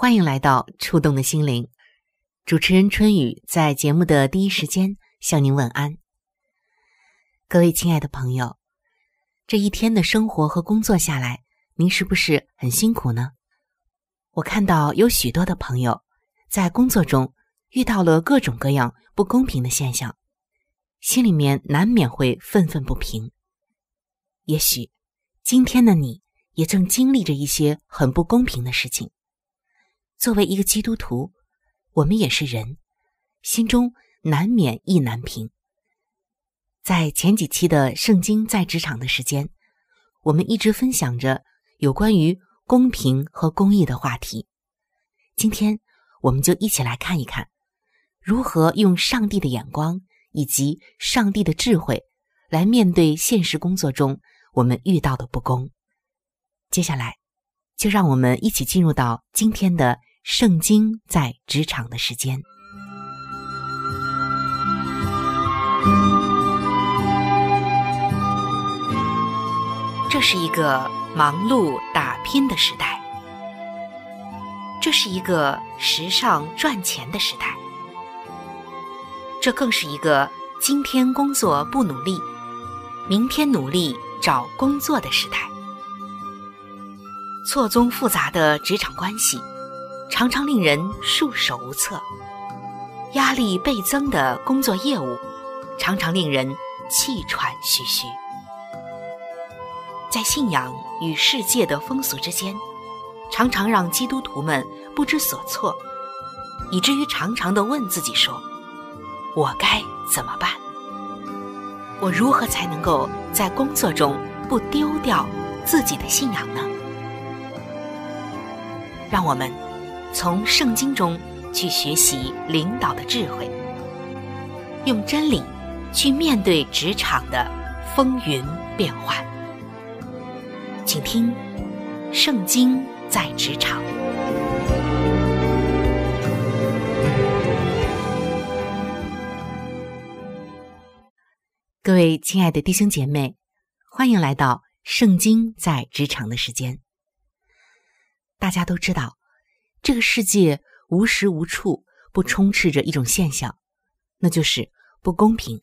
欢迎来到触动的心灵。主持人春雨在节目的第一时间向您问安。各位亲爱的朋友，这一天的生活和工作下来，您是不是很辛苦呢？我看到有许多的朋友在工作中遇到了各种各样不公平的现象，心里面难免会愤愤不平。也许今天的你。也正经历着一些很不公平的事情。作为一个基督徒，我们也是人，心中难免意难平。在前几期的《圣经在职场》的时间，我们一直分享着有关于公平和公义的话题。今天，我们就一起来看一看，如何用上帝的眼光以及上帝的智慧来面对现实工作中我们遇到的不公。接下来，就让我们一起进入到今天的《圣经在职场》的时间。这是一个忙碌打拼的时代，这是一个时尚赚钱的时代，这更是一个今天工作不努力，明天努力找工作的时代。错综复杂的职场关系，常常令人束手无策；压力倍增的工作业务，常常令人气喘吁吁。在信仰与世界的风俗之间，常常让基督徒们不知所措，以至于常常的问自己说：“我该怎么办？我如何才能够在工作中不丢掉自己的信仰呢？”让我们从圣经中去学习领导的智慧，用真理去面对职场的风云变幻。请听《圣经在职场》。各位亲爱的弟兄姐妹，欢迎来到《圣经在职场》的时间。大家都知道，这个世界无时无处不充斥着一种现象，那就是不公平。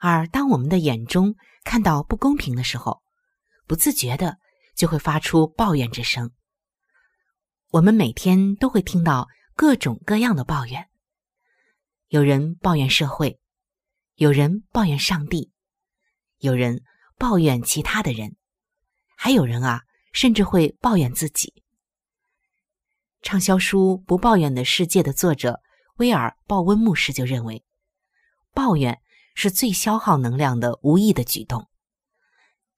而当我们的眼中看到不公平的时候，不自觉的就会发出抱怨之声。我们每天都会听到各种各样的抱怨，有人抱怨社会，有人抱怨上帝，有人抱怨其他的人，还有人啊。甚至会抱怨自己。畅销书《不抱怨的世界》的作者威尔·鲍温牧师就认为，抱怨是最消耗能量的无意的举动。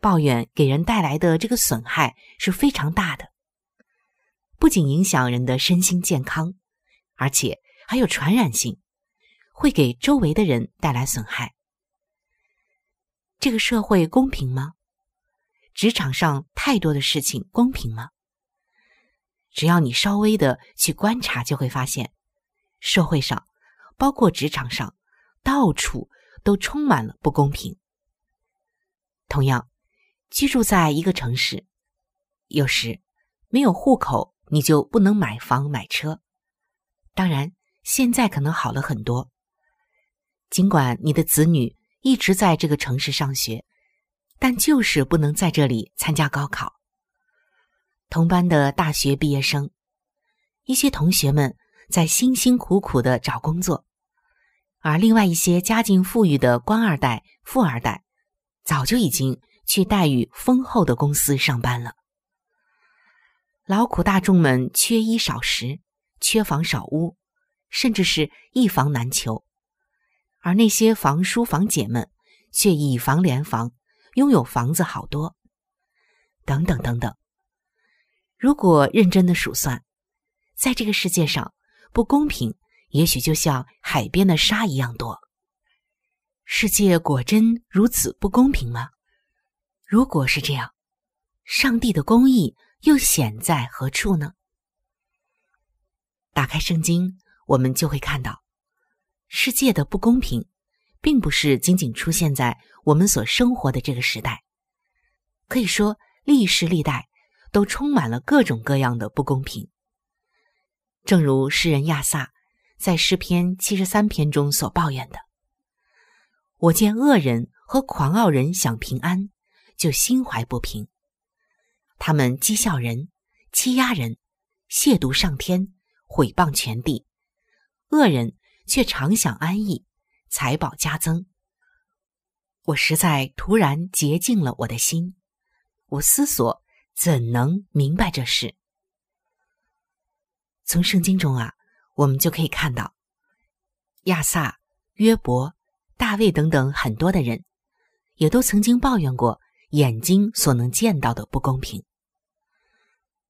抱怨给人带来的这个损害是非常大的，不仅影响人的身心健康，而且还有传染性，会给周围的人带来损害。这个社会公平吗？职场上太多的事情公平吗？只要你稍微的去观察，就会发现，社会上，包括职场上，到处都充满了不公平。同样，居住在一个城市，有时没有户口，你就不能买房买车。当然，现在可能好了很多。尽管你的子女一直在这个城市上学，但就是不能在这里参加高考。同班的大学毕业生，一些同学们在辛辛苦苦的找工作，而另外一些家境富裕的官二代、富二代，早就已经去待遇丰厚的公司上班了。劳苦大众们缺衣少食，缺房少屋，甚至是一房难求。而那些房叔房姐们却以房连房，拥有房子好多，等等等等。如果认真的数算，在这个世界上，不公平也许就像海边的沙一样多。世界果真如此不公平吗？如果是这样，上帝的公义又显在何处呢？打开圣经，我们就会看到。世界的不公平，并不是仅仅出现在我们所生活的这个时代。可以说，历世历代都充满了各种各样的不公平。正如诗人亚萨在诗篇七十三篇中所抱怨的：“我见恶人和狂傲人享平安，就心怀不平。他们讥笑人，欺压人，亵渎上天，毁谤全地。恶人。”却常享安逸，财宝加增。我实在突然洁净了我的心，我思索怎能明白这事？从圣经中啊，我们就可以看到，亚萨、约伯、大卫等等很多的人，也都曾经抱怨过眼睛所能见到的不公平。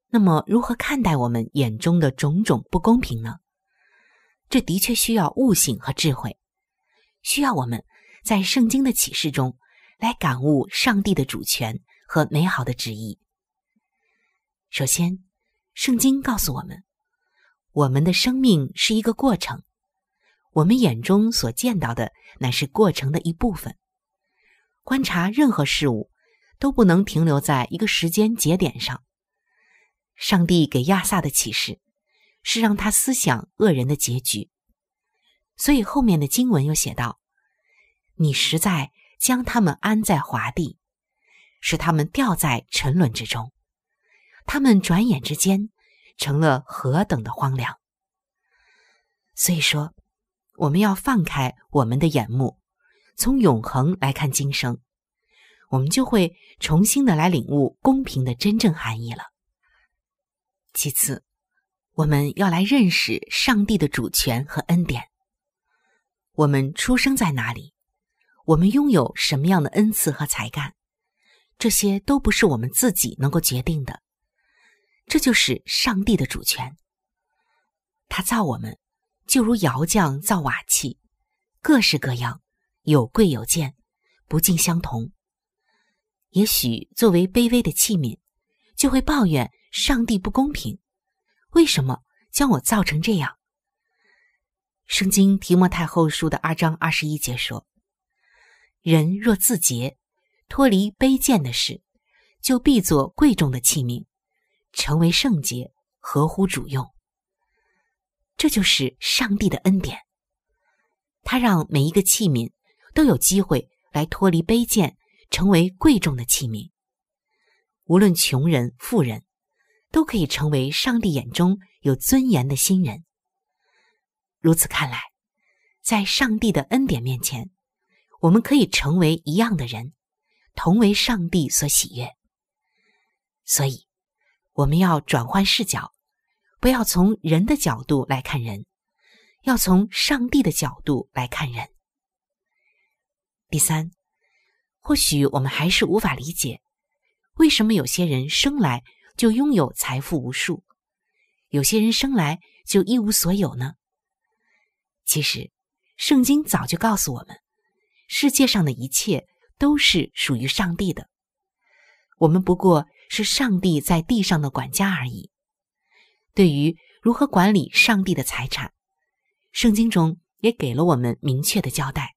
那么，如何看待我们眼中的种种不公平呢？这的确需要悟性和智慧，需要我们在圣经的启示中来感悟上帝的主权和美好的旨意。首先，圣经告诉我们，我们的生命是一个过程，我们眼中所见到的乃是过程的一部分。观察任何事物，都不能停留在一个时间节点上。上帝给亚萨的启示。是让他思想恶人的结局，所以后面的经文又写道：“你实在将他们安在华地，使他们掉在沉沦之中，他们转眼之间成了何等的荒凉。”所以说，我们要放开我们的眼目，从永恒来看今生，我们就会重新的来领悟公平的真正含义了。其次。我们要来认识上帝的主权和恩典。我们出生在哪里？我们拥有什么样的恩赐和才干？这些都不是我们自己能够决定的。这就是上帝的主权。他造我们，就如窑匠造瓦器，各式各样，有贵有贱，不尽相同。也许作为卑微的器皿，就会抱怨上帝不公平。为什么将我造成这样？圣经提摩太后书的二章二十一节说：“人若自洁，脱离卑贱的事，就必做贵重的器皿，成为圣洁，合乎主用。”这就是上帝的恩典，他让每一个器皿都有机会来脱离卑贱，成为贵重的器皿。无论穷人、富人。都可以成为上帝眼中有尊严的新人。如此看来，在上帝的恩典面前，我们可以成为一样的人，同为上帝所喜悦。所以，我们要转换视角，不要从人的角度来看人，要从上帝的角度来看人。第三，或许我们还是无法理解，为什么有些人生来。就拥有财富无数，有些人生来就一无所有呢。其实，圣经早就告诉我们，世界上的一切都是属于上帝的，我们不过是上帝在地上的管家而已。对于如何管理上帝的财产，圣经中也给了我们明确的交代。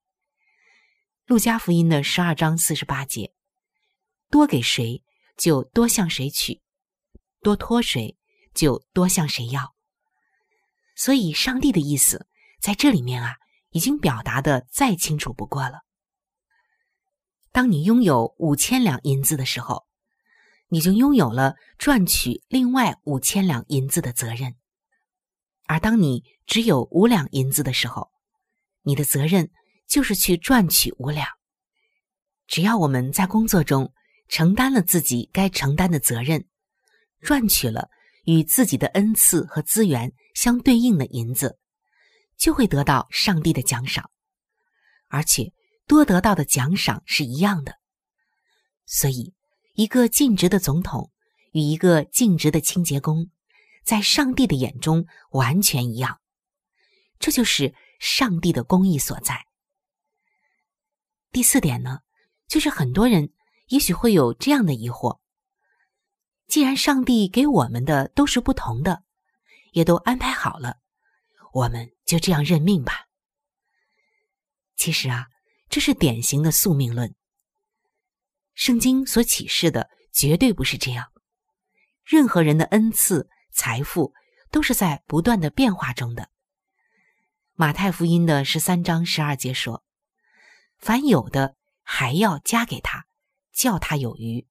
路加福音的十二章四十八节：“多给谁，就多向谁取；多托谁，就多向谁要。”所以，上帝的意思在这里面啊，已经表达的再清楚不过了。当你拥有五千两银子的时候，你就拥有了赚取另外五千两银子的责任；而当你只有五两银子的时候，你的责任就是去赚取五两。只要我们在工作中承担了自己该承担的责任，赚取了与自己的恩赐和资源相对应的银子，就会得到上帝的奖赏，而且多得到的奖赏是一样的。所以。一个尽职的总统与一个尽职的清洁工，在上帝的眼中完全一样。这就是上帝的公义所在。第四点呢，就是很多人也许会有这样的疑惑：既然上帝给我们的都是不同的，也都安排好了，我们就这样认命吧。其实啊，这是典型的宿命论。圣经所启示的绝对不是这样。任何人的恩赐、财富都是在不断的变化中的。马太福音的十三章十二节说：“凡有的还要加给他，叫他有余；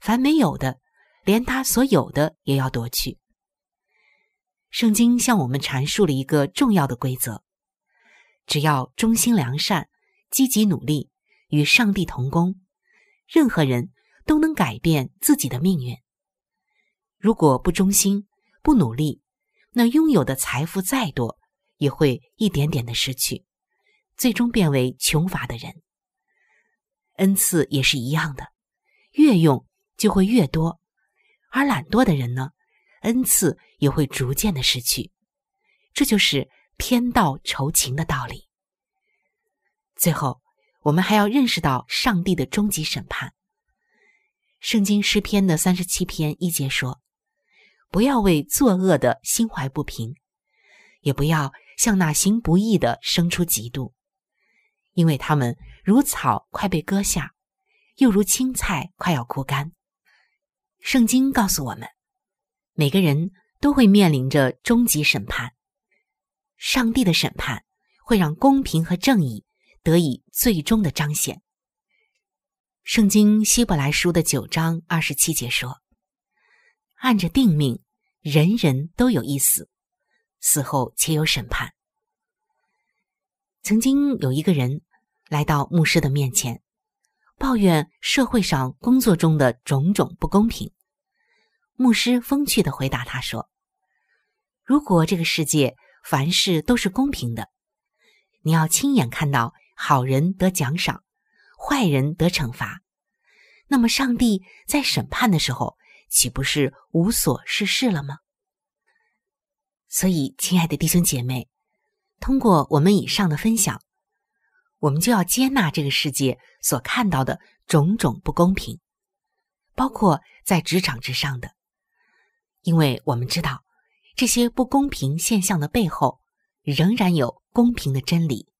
凡没有的，连他所有的也要夺去。”圣经向我们阐述了一个重要的规则：只要忠心良善、积极努力，与上帝同工。任何人都能改变自己的命运。如果不忠心、不努力，那拥有的财富再多，也会一点点的失去，最终变为穷乏的人。恩赐也是一样的，越用就会越多，而懒惰的人呢，恩赐也会逐渐的失去。这就是天道酬勤的道理。最后。我们还要认识到上帝的终极审判。圣经诗篇的三十七篇一节说：“不要为作恶的心怀不平，也不要向那行不义的生出嫉妒，因为他们如草快被割下，又如青菜快要枯干。”圣经告诉我们，每个人都会面临着终极审判。上帝的审判会让公平和正义。得以最终的彰显。圣经希伯来书的九章二十七节说：“按着定命，人人都有一死，死后且有审判。”曾经有一个人来到牧师的面前，抱怨社会上工作中的种种不公平。牧师风趣的回答他说：“如果这个世界凡事都是公平的，你要亲眼看到。”好人得奖赏，坏人得惩罚。那么，上帝在审判的时候，岂不是无所事事了吗？所以，亲爱的弟兄姐妹，通过我们以上的分享，我们就要接纳这个世界所看到的种种不公平，包括在职场之上的，因为我们知道这些不公平现象的背后，仍然有公平的真理。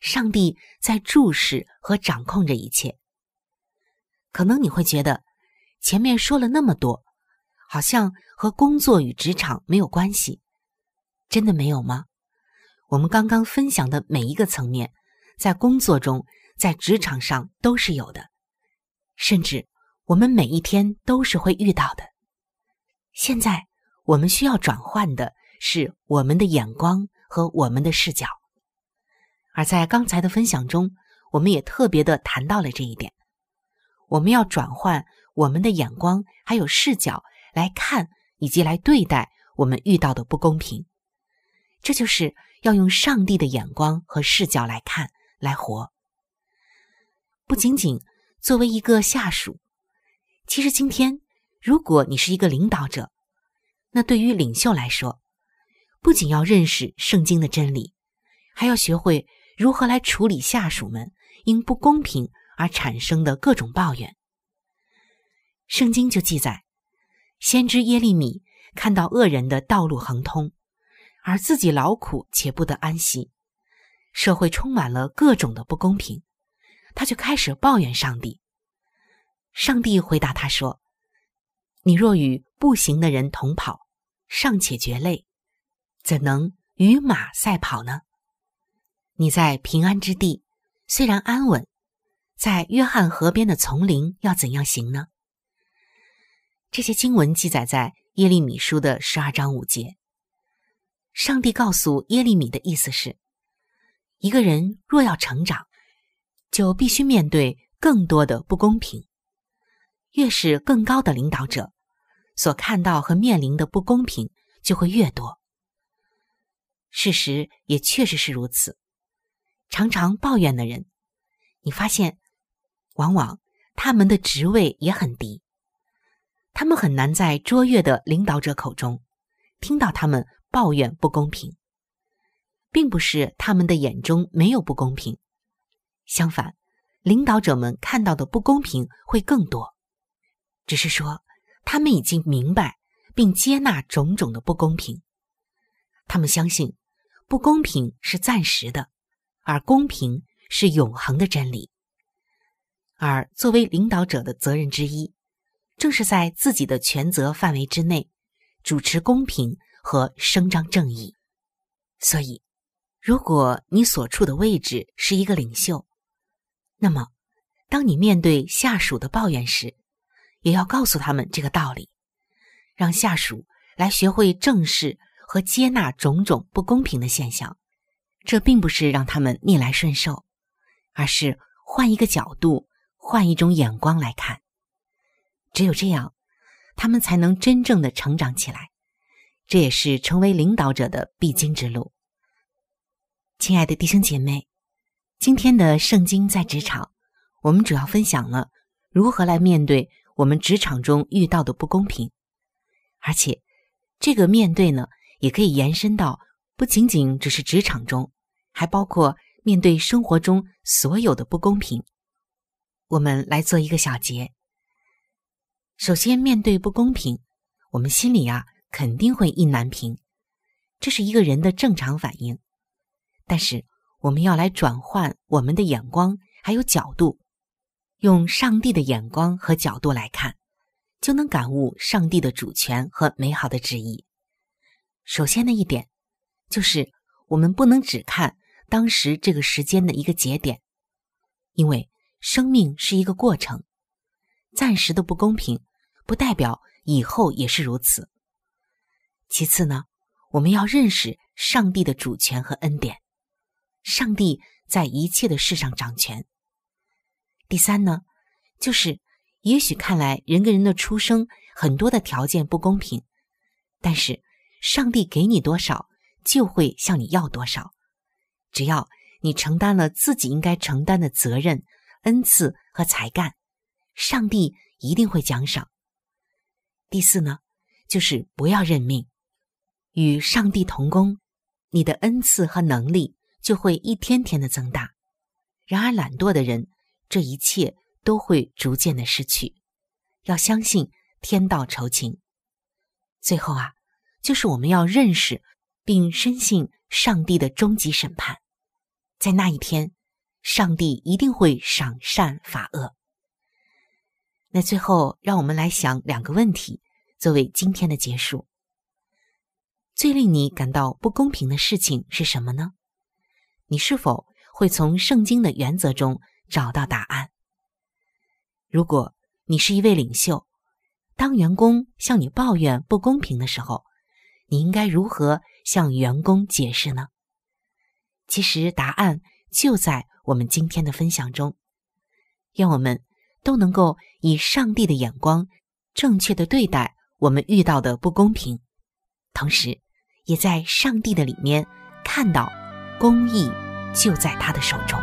上帝在注视和掌控着一切。可能你会觉得，前面说了那么多，好像和工作与职场没有关系。真的没有吗？我们刚刚分享的每一个层面，在工作中、在职场上都是有的，甚至我们每一天都是会遇到的。现在我们需要转换的是我们的眼光和我们的视角。而在刚才的分享中，我们也特别的谈到了这一点。我们要转换我们的眼光，还有视角来看以及来对待我们遇到的不公平。这就是要用上帝的眼光和视角来看、来活。不仅仅作为一个下属，其实今天如果你是一个领导者，那对于领袖来说，不仅要认识圣经的真理，还要学会。如何来处理下属们因不公平而产生的各种抱怨？圣经就记载，先知耶利米看到恶人的道路亨通，而自己劳苦且不得安息，社会充满了各种的不公平，他就开始抱怨上帝。上帝回答他说：“你若与步行的人同跑，尚且觉累，怎能与马赛跑呢？你在平安之地，虽然安稳。”在约翰河边的丛林要怎样行呢？这些经文记载在耶利米书的十二章五节。上帝告诉耶利米的意思是：一个人若要成长，就必须面对更多的不公平。越是更高的领导者，所看到和面临的不公平就会越多。事实也确实是如此。常常抱怨的人，你发现。往往他们的职位也很低，他们很难在卓越的领导者口中听到他们抱怨不公平，并不是他们的眼中没有不公平，相反，领导者们看到的不公平会更多，只是说他们已经明白并接纳种种的不公平，他们相信不公平是暂时的，而公平是永恒的真理。而作为领导者的责任之一，正是在自己的权责范围之内，主持公平和伸张正义。所以，如果你所处的位置是一个领袖，那么，当你面对下属的抱怨时，也要告诉他们这个道理，让下属来学会正视和接纳种种不公平的现象。这并不是让他们逆来顺受，而是换一个角度。换一种眼光来看，只有这样，他们才能真正的成长起来。这也是成为领导者的必经之路。亲爱的弟兄姐妹，今天的圣经在职场，我们主要分享了如何来面对我们职场中遇到的不公平，而且这个面对呢，也可以延伸到不仅仅只是职场中，还包括面对生活中所有的不公平。我们来做一个小结。首先，面对不公平，我们心里啊肯定会意难平，这是一个人的正常反应。但是，我们要来转换我们的眼光还有角度，用上帝的眼光和角度来看，就能感悟上帝的主权和美好的旨意。首先的一点，就是我们不能只看当时这个时间的一个节点，因为。生命是一个过程，暂时的不公平不代表以后也是如此。其次呢，我们要认识上帝的主权和恩典，上帝在一切的事上掌权。第三呢，就是也许看来人跟人的出生很多的条件不公平，但是上帝给你多少，就会向你要多少，只要你承担了自己应该承担的责任。恩赐和才干，上帝一定会奖赏。第四呢，就是不要认命，与上帝同工，你的恩赐和能力就会一天天的增大。然而懒惰的人，这一切都会逐渐的失去。要相信天道酬勤。最后啊，就是我们要认识并深信上帝的终极审判，在那一天。上帝一定会赏善罚恶。那最后，让我们来想两个问题，作为今天的结束。最令你感到不公平的事情是什么呢？你是否会从圣经的原则中找到答案？如果你是一位领袖，当员工向你抱怨不公平的时候，你应该如何向员工解释呢？其实答案就在。我们今天的分享中，愿我们都能够以上帝的眼光，正确的对待我们遇到的不公平，同时，也在上帝的里面看到公义就在他的手中。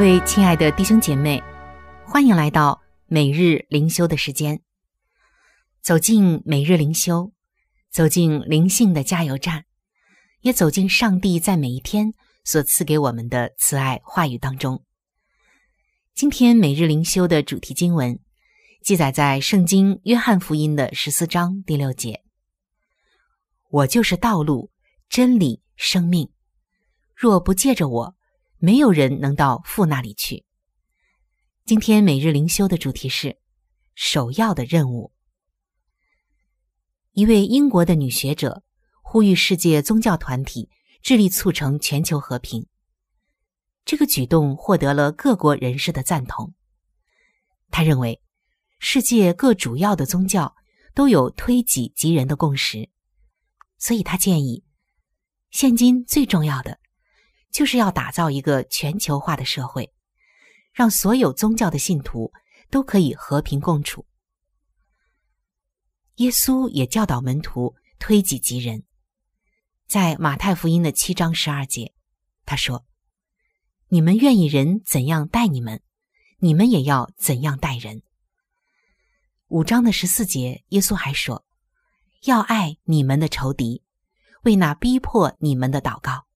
各位亲爱的弟兄姐妹，欢迎来到每日灵修的时间。走进每日灵修，走进灵性的加油站，也走进上帝在每一天所赐给我们的慈爱话语当中。今天每日灵修的主题经文记载在圣经约翰福音的十四章第六节：“我就是道路、真理、生命，若不借着我。”没有人能到父那里去。今天每日灵修的主题是首要的任务。一位英国的女学者呼吁世界宗教团体致力促成全球和平。这个举动获得了各国人士的赞同。他认为，世界各主要的宗教都有推己及人的共识，所以他建议，现今最重要的。就是要打造一个全球化的社会，让所有宗教的信徒都可以和平共处。耶稣也教导门徒推己及人，在马太福音的七章十二节，他说：“你们愿意人怎样待你们，你们也要怎样待人。”五章的十四节，耶稣还说：“要爱你们的仇敌，为那逼迫你们的祷告。”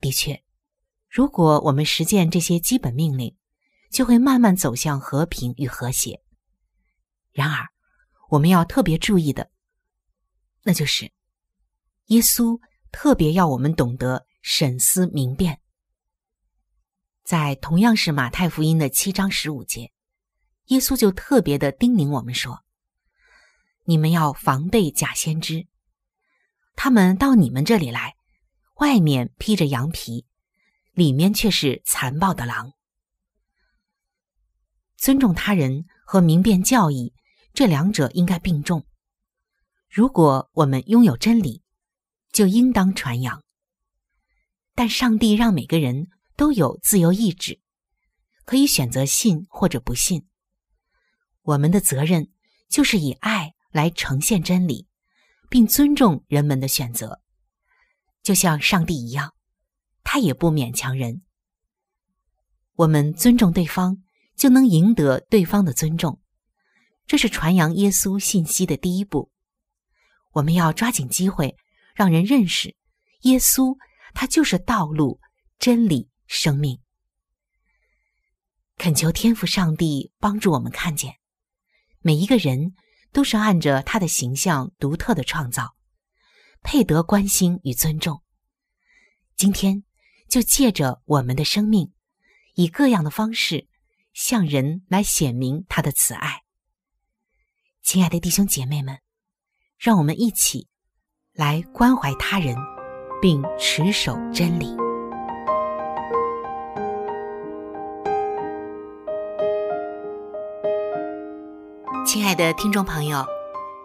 的确，如果我们实践这些基本命令，就会慢慢走向和平与和谐。然而，我们要特别注意的，那就是耶稣特别要我们懂得审思明辨。在同样是马太福音的七章十五节，耶稣就特别的叮咛我们说：“你们要防备假先知，他们到你们这里来。”外面披着羊皮，里面却是残暴的狼。尊重他人和明辨教义，这两者应该并重。如果我们拥有真理，就应当传扬。但上帝让每个人都有自由意志，可以选择信或者不信。我们的责任就是以爱来呈现真理，并尊重人们的选择。就像上帝一样，他也不勉强人。我们尊重对方，就能赢得对方的尊重。这是传扬耶稣信息的第一步。我们要抓紧机会，让人认识耶稣，他就是道路、真理、生命。恳求天父上帝帮助我们看见，每一个人都是按着他的形象独特的创造，配得关心与尊重。今天就借着我们的生命，以各样的方式向人来显明他的慈爱。亲爱的弟兄姐妹们，让我们一起来关怀他人，并持守真理。亲爱的听众朋友，